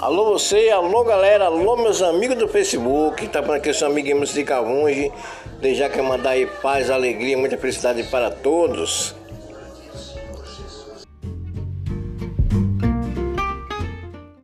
Alô você, alô galera, alô meus amigos do Facebook, tá por aqui seu amigo MC Cavunge, já quer mandar aí paz, alegria, muita felicidade para todos.